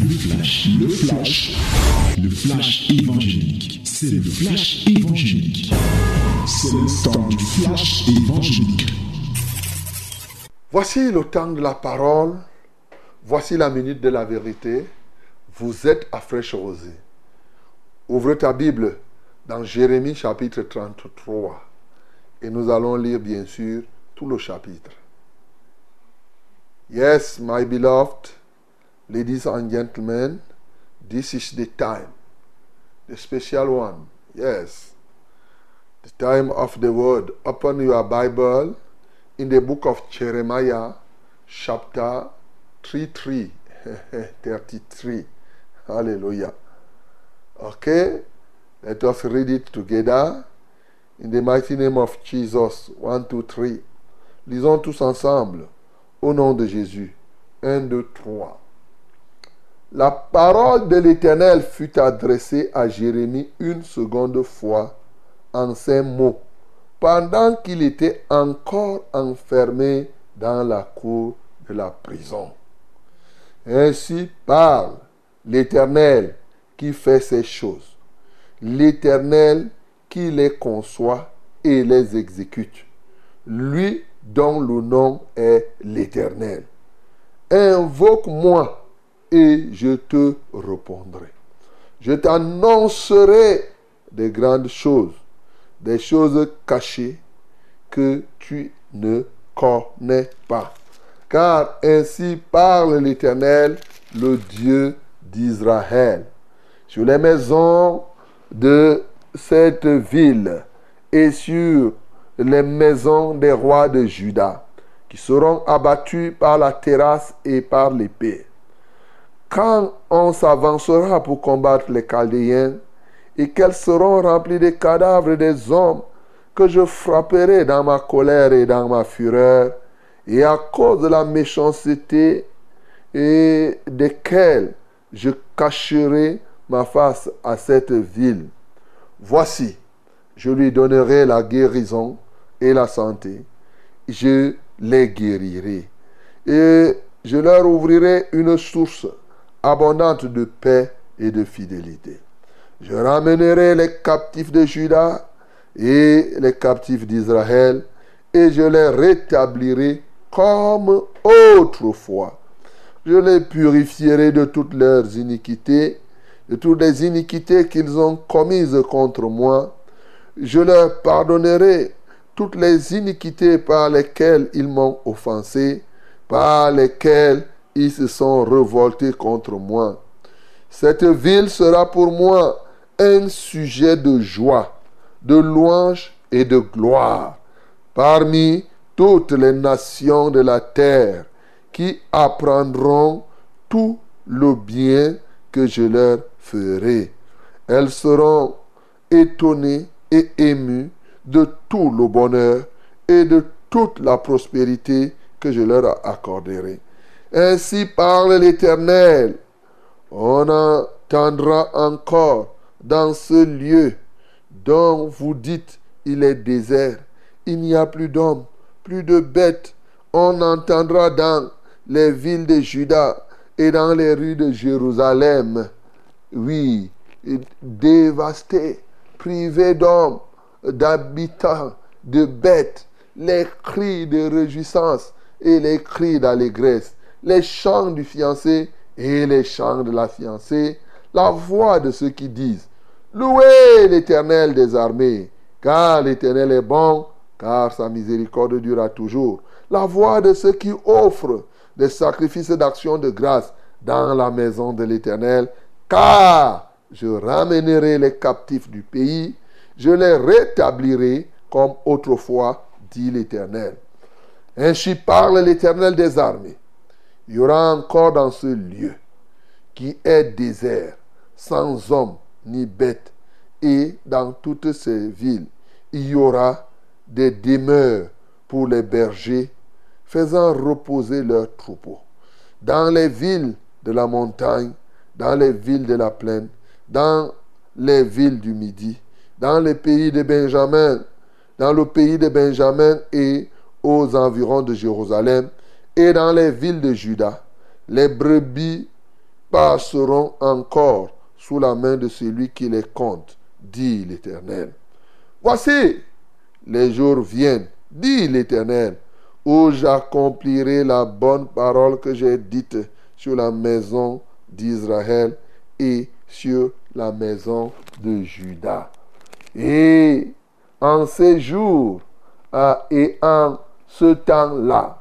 Le flash, le flash, le flash évangélique. C'est le flash évangélique. C'est le temps du flash évangélique. Voici le temps de la parole. Voici la minute de la vérité. Vous êtes à fraîche rosée. Ouvre ta Bible dans Jérémie chapitre 33. Et nous allons lire bien sûr tout le chapitre. Yes, my beloved, ladies and gentlemen, this is the time, the special one. Yes, the time of the word. Open your Bible in the book of Jeremiah, chapter 33. 33. Hallelujah. Okay, let us read it together. In the mighty name of Jesus. One, two, three. Lisons tous ensemble. Au nom de Jésus. Un, deux, trois. La parole de l'Éternel fut adressée à Jérémie une seconde fois en ces mots, pendant qu'il était encore enfermé dans la cour de la prison. Ainsi parle l'Éternel qui fait ces choses, l'Éternel qui les conçoit et les exécute, lui dont le nom est l'Éternel. Invoque-moi et je te répondrai. Je t'annoncerai des grandes choses, des choses cachées que tu ne connais pas. Car ainsi parle l'Éternel, le Dieu d'Israël. Sur les maisons de cette ville et sur les maisons des rois de Juda, qui seront abattus par la terrasse et par l'épée. Quand on s'avancera pour combattre les Chaldéens, et qu'elles seront remplies des cadavres des hommes que je frapperai dans ma colère et dans ma fureur, et à cause de la méchanceté et desquelles je cacherai ma face à cette ville. Voici, je lui donnerai la guérison et la santé. Je les guérirai. Et je leur ouvrirai une source abondante de paix et de fidélité. Je ramènerai les captifs de Juda et les captifs d'Israël et je les rétablirai comme autrefois. Je les purifierai de toutes leurs iniquités, de toutes les iniquités qu'ils ont commises contre moi. Je leur pardonnerai toutes les iniquités par lesquelles ils m'ont offensé, par lesquelles ils se sont révoltés contre moi. Cette ville sera pour moi un sujet de joie, de louange et de gloire parmi toutes les nations de la terre qui apprendront tout le bien que je leur ferai. Elles seront étonnées et émues de tout le bonheur et de toute la prospérité que je leur accorderai. Ainsi parle l'Éternel. On entendra encore dans ce lieu dont vous dites il est désert. Il n'y a plus d'hommes, plus de bêtes. On entendra dans les villes de Juda et dans les rues de Jérusalem. Oui, dévastés, privés d'hommes, d'habitants, de bêtes, les cris de réjouissance et les cris d'allégresse, les chants du fiancé et les chants de la fiancée, la voix de ceux qui disent Louez l'Éternel des armées, car l'Éternel est bon, car sa miséricorde durera toujours. La voix de ceux qui offrent des sacrifices d'action de grâce dans la maison de l'Éternel, car je ramènerai les captifs du pays, je les rétablirai comme autrefois, dit l'Éternel. Ainsi parle l'Éternel des armées. Il y aura encore dans ce lieu qui est désert, sans homme ni bête, et dans toutes ces villes, il y aura des demeures pour les bergers, faisant reposer leurs troupeaux. Dans les villes de la montagne, dans les villes de la plaine, dans les villes du Midi, dans les pays de Benjamin, dans le pays de Benjamin et aux environs de Jérusalem, et dans les villes de Juda, les brebis passeront encore sous la main de celui qui les compte, dit l'Éternel. Voici, les jours viennent, dit l'Éternel, où j'accomplirai la bonne parole que j'ai dite sur la maison d'Israël et sur la maison de Juda. Et en ces jours et en ce temps-là,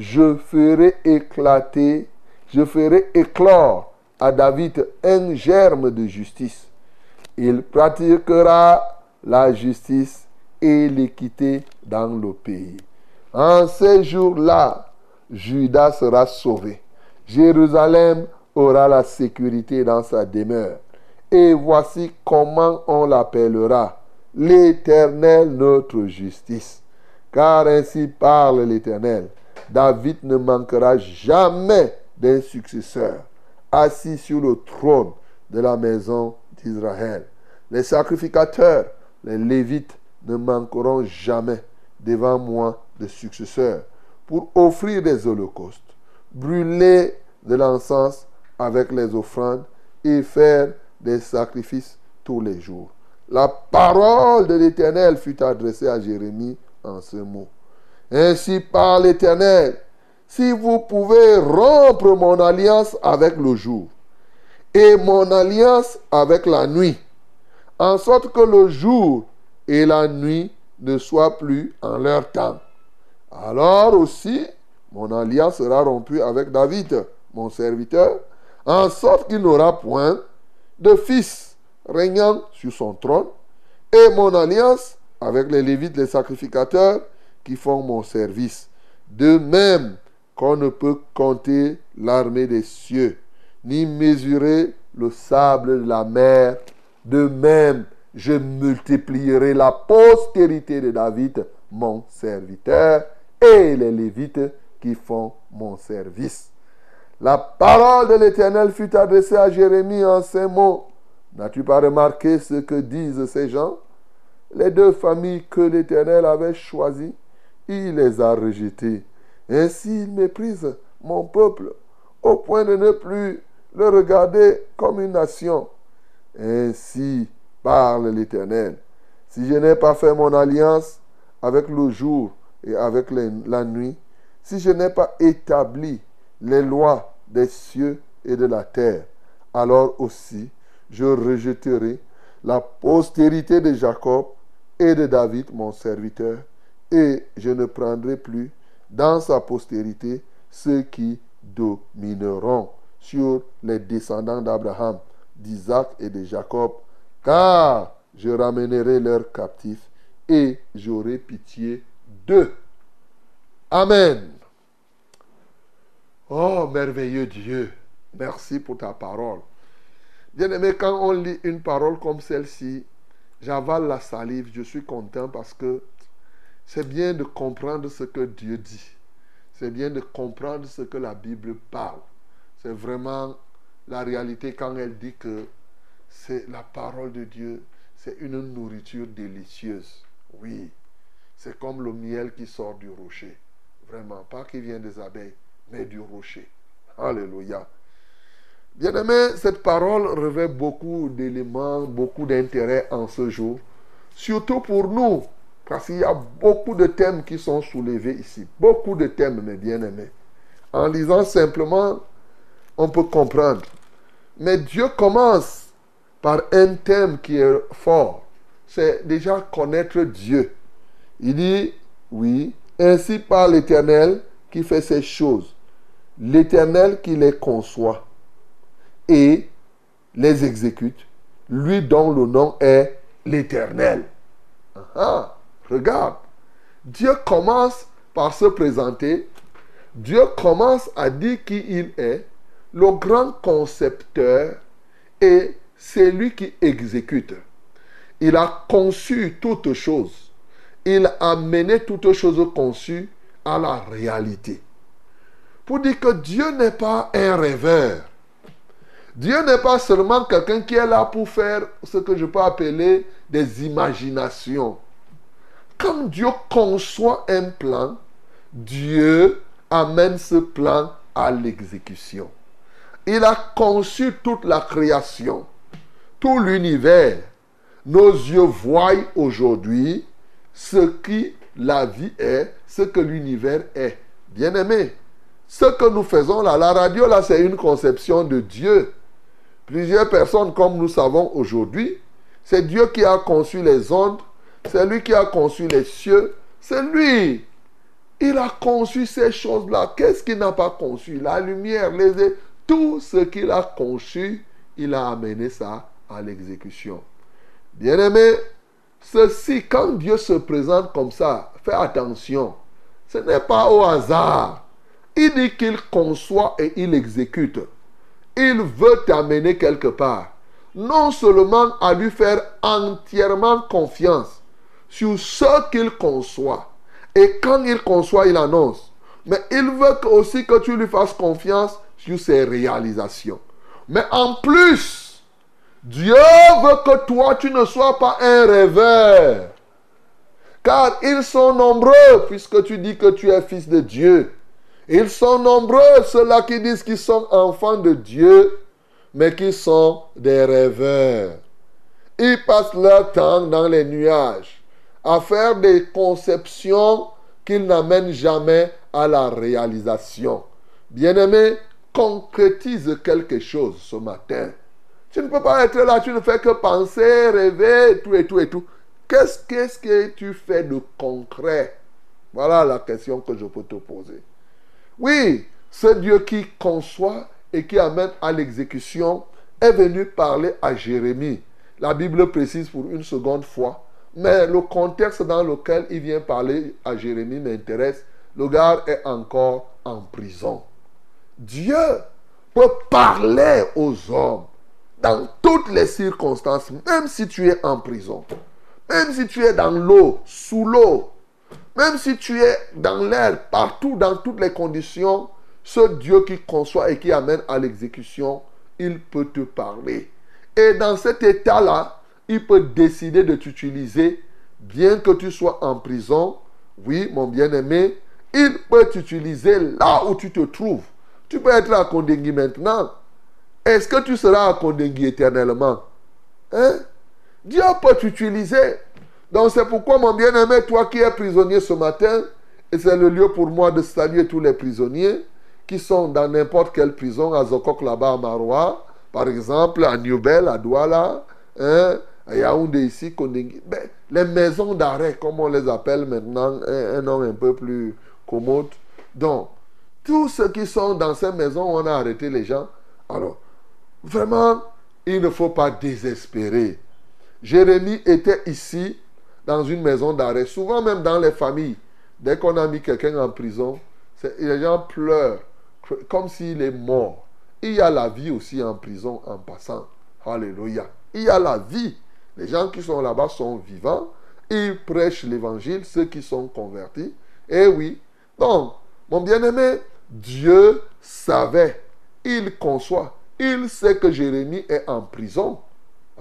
je ferai éclater, je ferai éclore à David un germe de justice. Il pratiquera la justice et l'équité dans le pays. En ces jours-là, Judas sera sauvé. Jérusalem aura la sécurité dans sa demeure. Et voici comment on l'appellera l'Éternel notre justice. Car ainsi parle l'Éternel. David ne manquera jamais d'un successeur assis sur le trône de la maison d'Israël. Les sacrificateurs, les Lévites, ne manqueront jamais devant moi de successeurs pour offrir des holocaustes, brûler de l'encens avec les offrandes et faire des sacrifices tous les jours. La parole de l'Éternel fut adressée à Jérémie en ce mot. Ainsi parle l'Éternel, si vous pouvez rompre mon alliance avec le jour et mon alliance avec la nuit, en sorte que le jour et la nuit ne soient plus en leur temps. Alors aussi, mon alliance sera rompue avec David, mon serviteur, en sorte qu'il n'aura point de fils régnant sur son trône, et mon alliance avec les Lévites, les sacrificateurs, qui font mon service. De même qu'on ne peut compter l'armée des cieux, ni mesurer le sable de la mer, de même je multiplierai la postérité de David, mon serviteur, et les Lévites qui font mon service. La parole de l'Éternel fut adressée à Jérémie en ces mots. N'as-tu pas remarqué ce que disent ces gens? Les deux familles que l'Éternel avait choisies, il les a rejetées. Ainsi il méprise mon peuple au point de ne plus le regarder comme une nation. Ainsi parle l'Éternel. Si je n'ai pas fait mon alliance avec le jour et avec la nuit, si je n'ai pas établi les lois des cieux et de la terre, alors aussi je rejetterai la postérité de Jacob et de David, mon serviteur, et je ne prendrai plus dans sa postérité ceux qui domineront sur les descendants d'Abraham, d'Isaac et de Jacob, car je ramènerai leurs captifs et j'aurai pitié d'eux. Amen. Oh merveilleux Dieu, merci pour ta parole. Bien aimé, quand on lit une parole comme celle-ci, j'avale la salive, je suis content parce que c'est bien de comprendre ce que Dieu dit. C'est bien de comprendre ce que la Bible parle. C'est vraiment la réalité quand elle dit que c'est la parole de Dieu, c'est une nourriture délicieuse. Oui, c'est comme le miel qui sort du rocher. Vraiment, pas qui vient des abeilles, mais du rocher. Alléluia. Bien-aimé, cette parole revêt beaucoup d'éléments, beaucoup d'intérêt en ce jour, surtout pour nous, parce qu'il y a beaucoup de thèmes qui sont soulevés ici, beaucoup de thèmes, mes bien-aimés. En lisant simplement, on peut comprendre. Mais Dieu commence par un thème qui est fort, c'est déjà connaître Dieu. Il dit, oui, ainsi par l'Éternel qui fait ces choses, l'Éternel qui les conçoit et les exécute, lui dont le nom est l'Éternel. Ah, regarde, Dieu commence par se présenter, Dieu commence à dire qui il est, le grand concepteur et c'est lui qui exécute. Il a conçu toutes choses. Il a mené toutes choses conçues à la réalité. Pour dire que Dieu n'est pas un rêveur. Dieu n'est pas seulement quelqu'un qui est là pour faire ce que je peux appeler des imaginations. Quand Dieu conçoit un plan, Dieu amène ce plan à l'exécution. Il a conçu toute la création, tout l'univers. Nos yeux voient aujourd'hui ce qui la vie est, ce que l'univers est. Bien-aimé, ce que nous faisons là, la radio là, c'est une conception de Dieu. Plusieurs personnes, comme nous savons aujourd'hui, c'est Dieu qui a conçu les ondes, c'est lui qui a conçu les cieux, c'est lui. Il a conçu ces choses-là. Qu'est-ce qu'il n'a pas conçu? La lumière, les tout ce qu'il a conçu, il a amené ça à l'exécution. Bien-aimé, ceci, quand Dieu se présente comme ça, fais attention. Ce n'est pas au hasard. Il dit qu'il conçoit et il exécute. Il veut t'amener quelque part. Non seulement à lui faire entièrement confiance sur ce qu'il conçoit. Et quand il conçoit, il annonce. Mais il veut aussi que tu lui fasses confiance sur ses réalisations. Mais en plus, Dieu veut que toi, tu ne sois pas un rêveur. Car ils sont nombreux, puisque tu dis que tu es fils de Dieu. Ils sont nombreux, ceux-là qui disent qu'ils sont enfants de Dieu, mais qui sont des rêveurs. Ils passent leur temps dans les nuages à faire des conceptions qu'ils n'amènent jamais à la réalisation. Bien-aimé, concrétise quelque chose ce matin. Tu ne peux pas être là, tu ne fais que penser, rêver, tout et tout et tout. Qu'est-ce, qu'est-ce que tu fais de concret? Voilà la question que je peux te poser. Oui, ce Dieu qui conçoit et qui amène à l'exécution est venu parler à Jérémie. La Bible précise pour une seconde fois, mais le contexte dans lequel il vient parler à Jérémie m'intéresse. Le gars est encore en prison. Dieu peut parler aux hommes dans toutes les circonstances, même si tu es en prison, même si tu es dans l'eau, sous l'eau, même si tu es dans l'air, partout, dans toutes les conditions, ce Dieu qui conçoit et qui amène à l'exécution, il peut te parler. Et dans cet état-là, il peut décider de t'utiliser, bien que tu sois en prison. Oui, mon bien-aimé, il peut t'utiliser là où tu te trouves. Tu peux être à Kondengui maintenant. Est-ce que tu seras à Kondengui éternellement? Hein? Dieu peut t'utiliser. Donc c'est pourquoi, mon bien-aimé, toi qui es prisonnier ce matin, et c'est le lieu pour moi de saluer tous les prisonniers qui sont dans n'importe quelle prison, à Zokok là-bas, à Maroua, par exemple, à Newbel, à Douala, hein, Yaoundé ici, ben, les maisons d'arrêt, comme on les appelle maintenant, un, nom un peu plus commode. Donc, tous ceux qui sont dans ces maisons on a arrêté les gens, alors, vraiment, il ne faut pas désespérer. Jérémie était ici dans une maison d'arrêt, souvent même dans les familles. Dès qu'on a mis quelqu'un en prison, les gens pleurent comme s'il est mort. Il y a la vie aussi en prison en passant. Alléluia. Il y a la vie. Les gens qui sont là-bas sont vivants. Ils prêchent l'évangile, ceux qui sont convertis. Et oui. Donc, mon bien-aimé, Dieu savait. Il conçoit. Il sait que Jérémie est en prison.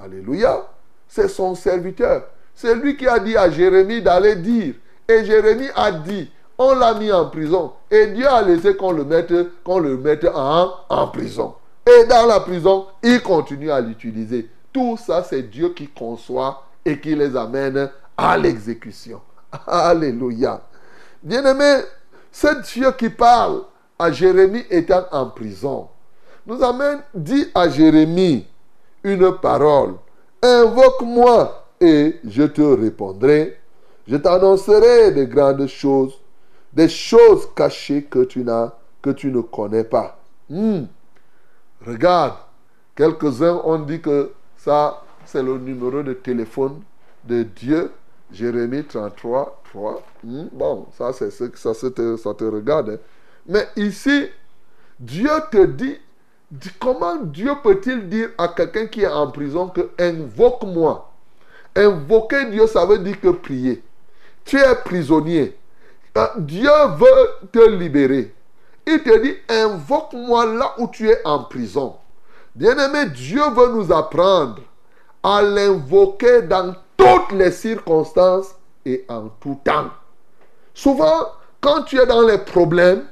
Alléluia. C'est son serviteur. C'est lui qui a dit à Jérémie d'aller dire. Et Jérémie a dit, on l'a mis en prison. Et Dieu a laissé qu'on le mette, qu'on le mette en prison. Et dans la prison, il continue à l'utiliser. Tout ça, c'est Dieu qui conçoit et qui les amène à l'exécution. Alléluia. Bien-aimé, c'est Dieu qui parle à Jérémie étant en prison. Nous amène, dit à Jérémie une parole. Invoque-moi et je te répondrai. Je t'annoncerai de grandes choses, des choses cachées que tu n'as, que tu ne connais pas. Hmm. Regarde, quelques-uns ont dit que ça, c'est le numéro de téléphone de Dieu. Jérémie 33, 3. Hmm? Bon, ça, c'est ce ça, ça te regarde. Hein. Mais ici, Dieu te dit Comment Dieu peut-il dire à quelqu'un qui est en prison que invoque-moi? Invoquer Dieu, ça veut dire que prier. Tu es prisonnier. Euh, Dieu veut te libérer. Il te dit, invoque-moi là où tu es en prison. Bien-aimé, Dieu veut nous apprendre à l'invoquer dans toutes les circonstances et en tout temps. Souvent, quand tu es dans les problèmes,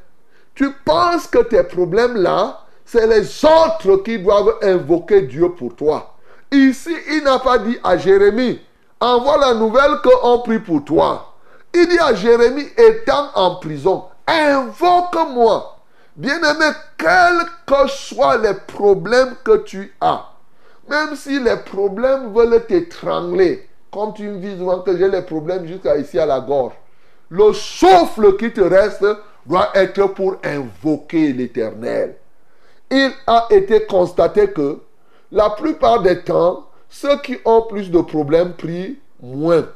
tu penses que tes problèmes là, c'est les autres qui doivent invoquer Dieu pour toi. Ici, il n'a pas dit à Jérémie, envoie la nouvelle qu'on prie pour toi. Il dit à Jérémie, étant en prison, invoque-moi. Bien-aimé, quels que soient les problèmes que tu as, même si les problèmes veulent t'étrangler, comme tu me dis souvent que j'ai les problèmes jusqu'à ici à la gorge, le souffle qui te reste doit être pour invoquer l'éternel. Il a été constaté que la plupart des temps, ceux qui ont plus de problèmes prient moins.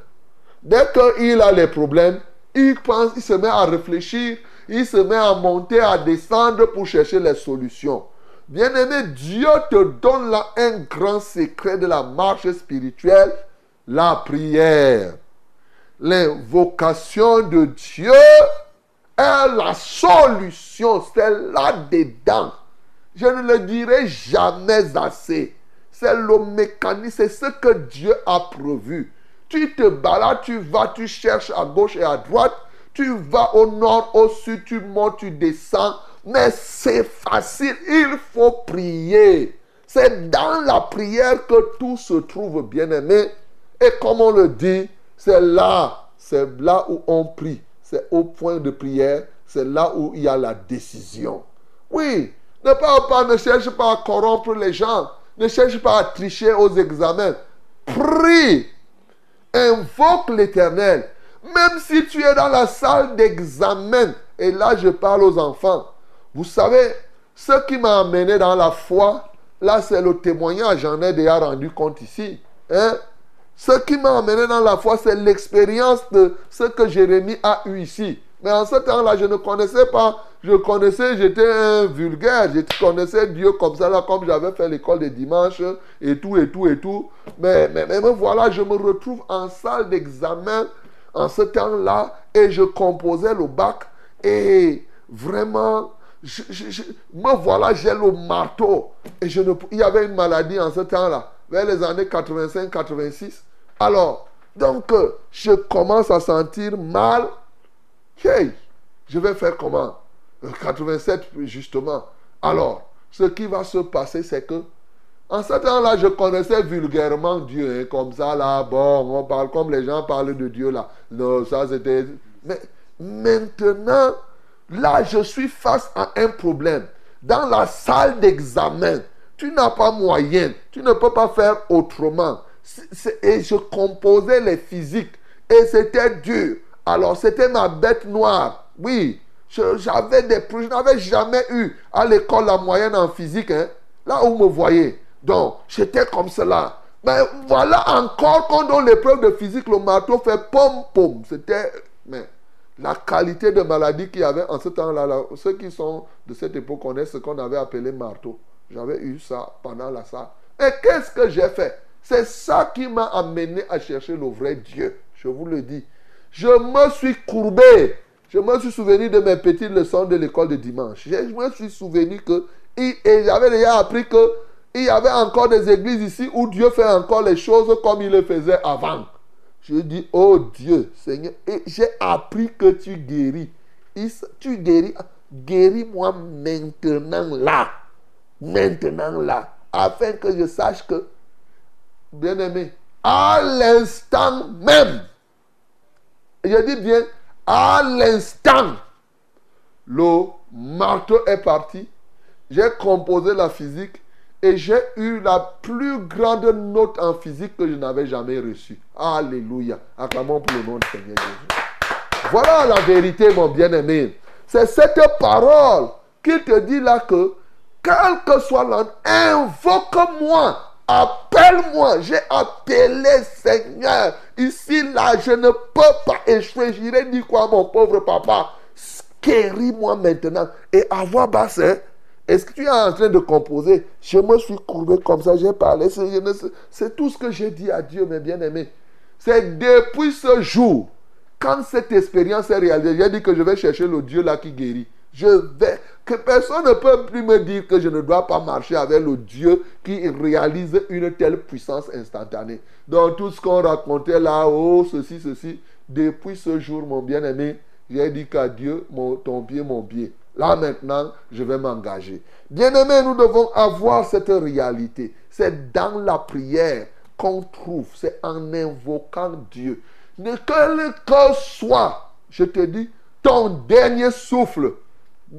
Dès qu'il a les problèmes, il pense, il se met à réfléchir, il se met à monter, à descendre pour chercher les solutions. Bien-aimé, Dieu te donne là un grand secret de la marche spirituelle, la prière. L'invocation de Dieu est la solution, c'est là-dedans. Je ne le dirai jamais assez. C'est le mécanisme, c'est ce que Dieu a prévu. Tu te balades, tu vas, tu cherches à gauche et à droite, tu vas au nord, au sud, tu montes, tu descends. Mais c'est facile, il faut prier. C'est dans la prière que tout se trouve, bien-aimé. Et comme on le dit, c'est là, c'est là où on prie. C'est au point de prière, c'est là où il y a la décision. Oui, ne pas, ne cherche pas à corrompre les gens. Ne cherche pas à tricher aux examens. Prie. Invoque l'éternel. Même si tu es dans la salle d'examen, et là je parle aux enfants, vous savez, ce qui m'a amené dans la foi, là c'est le témoignage, j'en ai déjà rendu compte ici. Hein? Ce qui m'a amené dans la foi, c'est l'expérience de ce que Jérémie a eu ici. Mais en ce temps-là, je ne connaissais pas. Je connaissais, j'étais un vulgaire. Je connaissais Dieu comme ça, là, comme j'avais fait l'école des dimanches et tout, et tout, et tout. Mais, mais, mais voilà, je me retrouve en salle d'examen en ce temps-là et je composais le bac. Et vraiment, je, me voilà, j'ai le marteau. Et je ne, il y avait une maladie en ce temps-là, vers les années 85-86. Alors, donc, je commence à sentir mal Hey, je vais faire comment? 87 justement. Alors, ce qui va se passer, c'est que en ce temps-là, je connaissais vulgairement Dieu, hein, comme ça, là, bon, on parle comme les gens parlent de Dieu, là. Non, ça c'était... Mais maintenant, là, je suis face à un problème. Dans la salle d'examen, tu n'as pas moyen, tu ne peux pas faire autrement. et je composais les physiques, et c'était dur. Alors, c'était ma bête noire. Oui, j'avais des je n'avais jamais eu à l'école la moyenne en physique. Hein. Là où vous me voyez. Donc, j'étais comme cela. Mais voilà encore quand dans l'épreuve de physique, le marteau fait pom pom. C'était. Mais la qualité de maladie qu'il y avait en ce temps-là, ceux qui sont de cette époque connaissent ce qu'on avait appelé marteau. J'avais eu ça pendant la salle. Et qu'est-ce que j'ai fait? C'est ça qui m'a amené à chercher le vrai Dieu. Je vous le dis. Je me suis courbé. Je me suis souvenu de mes petites leçons de l'école de dimanche. Je me suis souvenu que, et j'avais déjà appris que il y avait encore des églises ici où Dieu fait encore les choses comme il le faisait avant. Je dis, oh Dieu, Seigneur, j'ai appris que tu guéris. Tu guéris, guéris-moi maintenant là. Maintenant là. Afin que je sache que, bien aimé, à l'instant même, je dis bien, à l'instant, le marteau est parti. J'ai composé la physique et j'ai eu la plus grande note en physique que je n'avais jamais reçue. Alléluia. Acclamons pour le nom du Seigneur Jésus. Voilà la vérité, mon bien-aimé. C'est cette parole qui te dit là que, quel que soit l'homme, invoque-moi Appelle-moi. J'ai appelé Seigneur. Ici, là, je ne peux pas échouer. J'irai dire quoi, mon pauvre papa? Guéris-moi maintenant. Et à voix basse, hein, est-ce que tu es en train de composer? Je me suis courbé comme ça, j'ai parlé. C'est tout ce que j'ai dit à Dieu, mes bien-aimés. C'est depuis ce jour, quand cette expérience est réalisée, j'ai dit que je vais chercher le Dieu là qui guérit. Je vais. Que personne ne peut plus me dire que je ne dois pas marcher avec le Dieu qui réalise une telle puissance instantanée. Dans tout ce qu'on racontait là, oh, ceci, ceci, depuis ce jour, mon bien-aimé, j'ai dit qu'à Dieu, mon, ton pied, mon pied. Là maintenant, je vais m'engager. Bien-aimés, nous devons avoir cette réalité. C'est dans la prière qu'on trouve, c'est en invoquant Dieu. Ne quel que soit, je te dis, ton dernier souffle,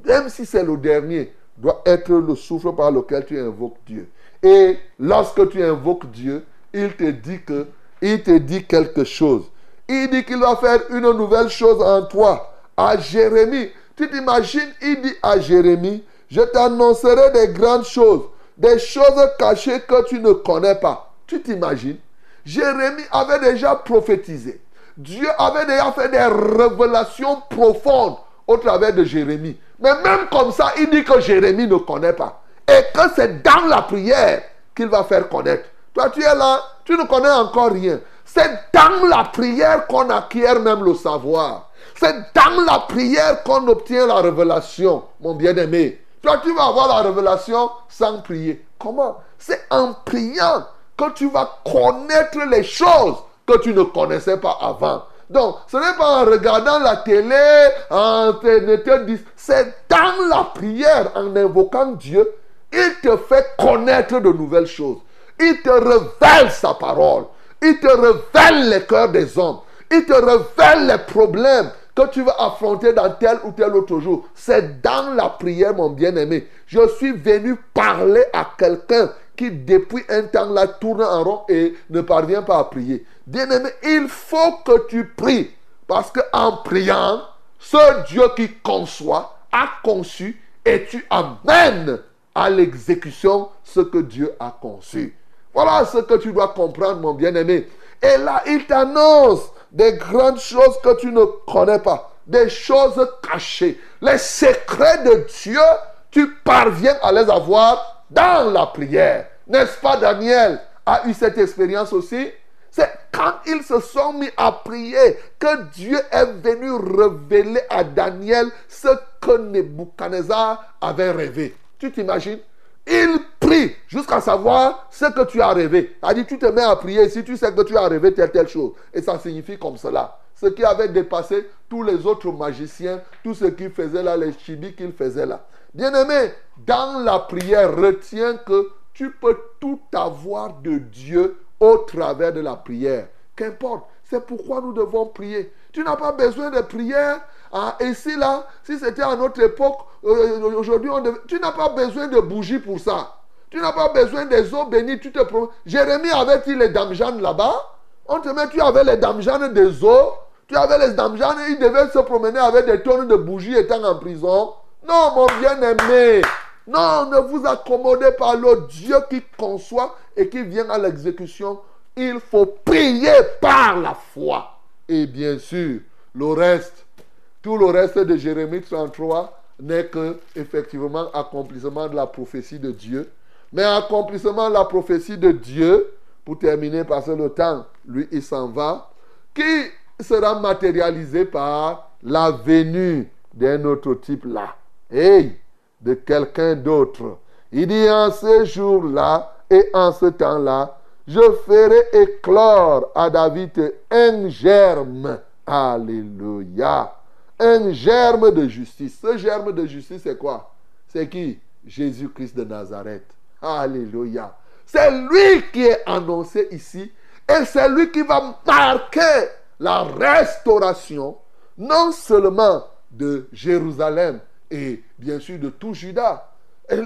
même si c'est le dernier, doit être le souffle par lequel tu invoques Dieu. Et lorsque tu invoques Dieu, il te dit que, il te dit quelque chose. Il dit qu'il va faire une nouvelle chose en toi. À Jérémie, tu t'imagines, il dit à Jérémie, je t'annoncerai des grandes choses, des choses cachées que tu ne connais pas. Tu t'imagines? Jérémie avait déjà prophétisé. Dieu avait déjà fait des révélations profondes au travers de Jérémie. Mais même comme ça, il dit que Jérémie ne connaît pas. Et que c'est dans la prière qu'il va faire connaître. Toi, tu es là, tu ne connais encore rien. C'est dans la prière qu'on acquiert même le savoir. C'est dans la prière qu'on obtient la révélation, mon bien-aimé. Toi, tu vas avoir la révélation sans prier. Comment? C'est en priant que tu vas connaître les choses que tu ne connaissais pas avant. Donc, ce n'est pas en regardant la télé, en te c'est dans la prière, en invoquant Dieu, il te fait connaître de nouvelles choses. Il te révèle sa parole. Il te révèle les cœurs des hommes. Il te révèle les problèmes que tu vas affronter dans tel ou tel autre jour. C'est dans la prière, mon bien-aimé. Je suis venu parler à quelqu'un qui depuis un temps là tourne en rond et ne parvient pas à prier. Bien-aimé, il faut que tu pries. Parce qu'en priant, ce Dieu qui conçoit a conçu et tu amènes à l'exécution ce que Dieu a conçu. Voilà ce que tu dois comprendre, mon bien-aimé. Et là, il t'annonce des grandes choses que tu ne connais pas, des choses cachées. Les secrets de Dieu, tu parviens à les avoir dans la prière. N'est-ce pas, Daniel a eu cette expérience aussi? C'est quand ils se sont mis à prier que Dieu est venu révéler à Daniel ce que Nebuchadnezzar avait rêvé. Tu t'imagines? Jusqu'à savoir ce que tu as rêvé. A dit, tu te mets à prier si tu sais que tu as rêvé telle, telle chose. Et ça signifie comme cela. Ce qui avait dépassé tous les autres magiciens, tout ce qu'ils faisaient là, les chibis qu'ils faisaient là. Bien-aimé, dans la prière, retiens que tu peux tout avoir de Dieu au travers de la prière. Qu'importe, c'est pourquoi nous devons prier. Tu n'as pas besoin de prière. Ah, ici, là, si c'était à notre époque, euh, aujourd'hui, tu n'as pas besoin de bougies pour ça. Tu n'as pas besoin des eaux bénies. Tu te Jérémie avait-il les damjanes là-bas On te met, tu avais les damjanes des eaux. Tu avais les damjanes, il devait se promener avec des tonnes de bougies étant en prison. Non, mon bien-aimé. Non, ne vous accommodez pas le Dieu qui conçoit et qui vient à l'exécution. Il faut prier par la foi. Et bien sûr, le reste, tout le reste de Jérémie 33 n'est que effectivement accomplissement de la prophétie de Dieu. Mais accomplissement de la prophétie de Dieu, pour terminer parce que le temps, lui, il s'en va, qui sera matérialisé par la venue d'un autre type là. Hey, de quelqu'un d'autre. Il dit en ce jour-là et en ce temps-là, je ferai éclore à David un germe. Alléluia. Un germe de justice. Ce germe de justice, c'est quoi? C'est qui? Jésus-Christ de Nazareth. Alléluia. C'est lui qui est annoncé ici. Et c'est lui qui va marquer la restauration, non seulement de Jérusalem, et bien sûr de tout Judas.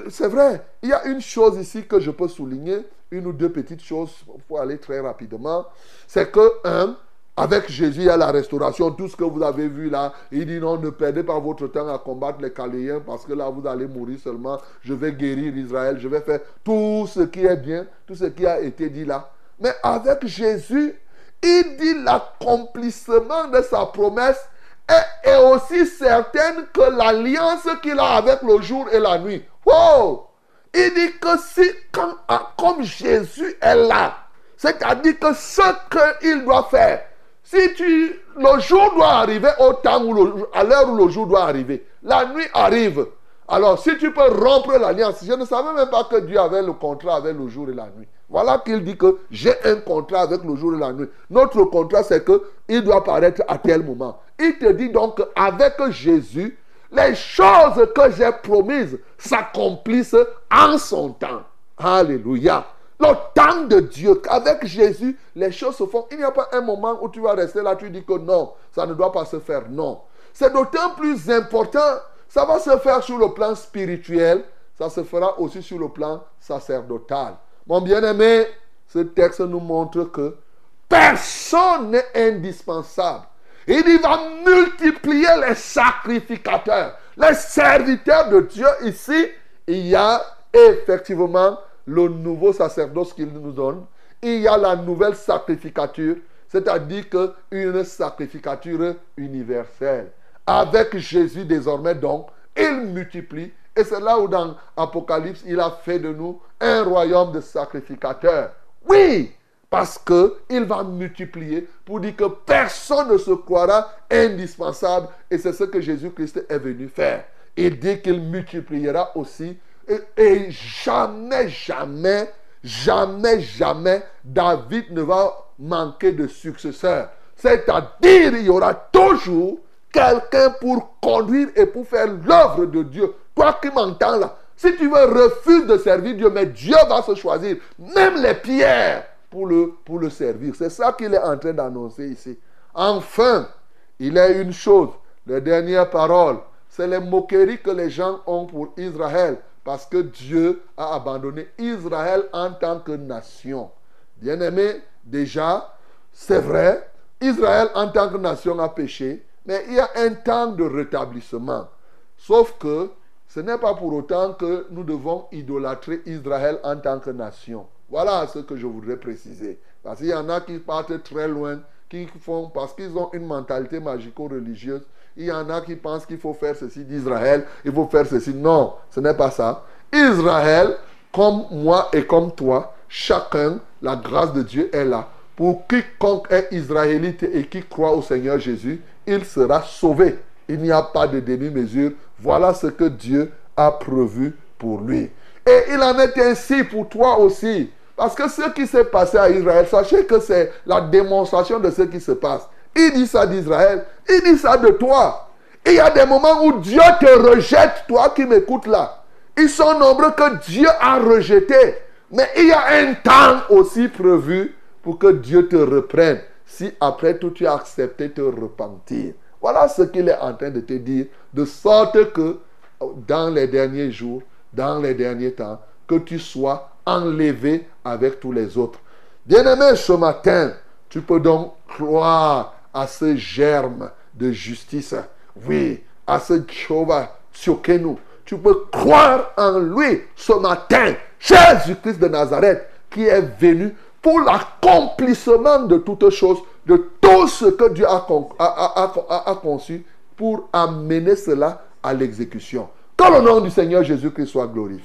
C'est vrai, il y a une chose ici que je peux souligner, une ou deux petites choses pour aller très rapidement. C'est que, un, avec Jésus, il y a la restauration, tout ce que vous avez vu là. Il dit non, ne perdez pas votre temps à combattre les Caléens parce que là, vous allez mourir seulement. Je vais guérir Israël, je vais faire tout ce qui est bien, tout ce qui a été dit là. Mais avec Jésus, il dit l'accomplissement de sa promesse est, aussi certaine que l'alliance qu'il a avec le jour et la nuit. Oh! Il dit que si, comme Jésus est là, c'est-à-dire que ce qu'il doit faire, si tu, le jour doit arriver au temps où le, à l'heure où le jour doit arriver, la nuit arrive. Alors, si tu peux rompre l'alliance, je ne savais même pas que Dieu avait le contrat avec le jour et la nuit. Voilà qu'il dit que j'ai un contrat avec le jour et la nuit. Notre contrat, c'est que il doit paraître à tel moment. Il te dit donc qu'avec Jésus, les choses que j'ai promises s'accomplissent en son temps. Alléluia. Le temps de Dieu, avec Jésus, les choses se font. Il n'y a pas un moment où tu vas rester là, tu dis que non, ça ne doit pas se faire. Non. C'est d'autant plus important. Ça va se faire sur le plan spirituel, ça se fera aussi sur le plan sacerdotal. Mon bien-aimé, ce texte nous montre que personne n'est indispensable. Il va multiplier les sacrificateurs, les serviteurs de Dieu. Ici, il y a effectivement le nouveau sacerdoce qu'il nous donne. Il y a la nouvelle sacrificature, c'est-à-dire une sacrificature universelle. Avec Jésus désormais, donc, il multiplie. Et c'est là où dans Apocalypse, il a fait de nous un royaume de sacrificateurs. Oui, parce qu'il va multiplier pour dire que personne ne se croira indispensable. Et c'est ce que Jésus-Christ est venu faire. Il dit qu'il multipliera aussi et, jamais, jamais, jamais, jamais, David ne va manquer de successeur. C'est-à-dire, il y aura toujours quelqu'un pour conduire et pour faire l'œuvre de Dieu. Toi qui m'entends là, si tu veux, refuse de servir Dieu, mais Dieu va se choisir, même les pierres, pour le, pour le servir. C'est ça qu'il est en train d'annoncer ici. Enfin, il a une chose, les dernières paroles, c'est les moqueries que les gens ont pour Israël parce que Dieu a abandonné Israël en tant que nation. Bien-aimé, déjà, c'est vrai, Israël en tant que nation a péché, mais il y a un temps de rétablissement. Sauf que ce n'est pas pour autant que nous devons idolâtrer Israël en tant que nation. Voilà ce que je voudrais préciser. Parce qu'il y en a qui partent très loin, qui font, parce qu'ils ont une mentalité magico-religieuse, il y en a qui pensent qu'il faut faire ceci d'Israël, il faut faire ceci. Non, ce n'est pas ça. Israël, comme moi et comme toi, chacun, la grâce de Dieu est là. Pour quiconque est israélite et qui croit au Seigneur Jésus, il sera sauvé. Il n'y a pas de demi-mesure. Voilà ce que Dieu a prévu pour lui. Et il en est ainsi pour toi aussi. Parce que ce qui s'est passé à Israël, sachez que c'est la démonstration de ce qui se passe. Il dit ça d'Israël. Il dit ça de toi. il y a des moments où Dieu te rejette, toi qui m'écoutes là. Ils sont nombreux que Dieu a rejeté. Mais il y a un temps aussi prévu pour que Dieu te reprenne. Si après tout tu as accepté te repentir. Voilà ce qu'il est en train de te dire. De sorte que dans les derniers jours, dans les derniers temps, que tu sois enlevé avec tous les autres. Bien-aimé, ce matin, tu peux donc croire à ce germe de justice. Oui, à ce Jehovah nous. Tu peux croire en lui ce matin, Jésus-Christ de Nazareth, qui est venu pour l'accomplissement de toutes choses, de tout ce que Dieu a, conçu pour amener cela à l'exécution. Que le nom du Seigneur Jésus-Christ soit glorifié.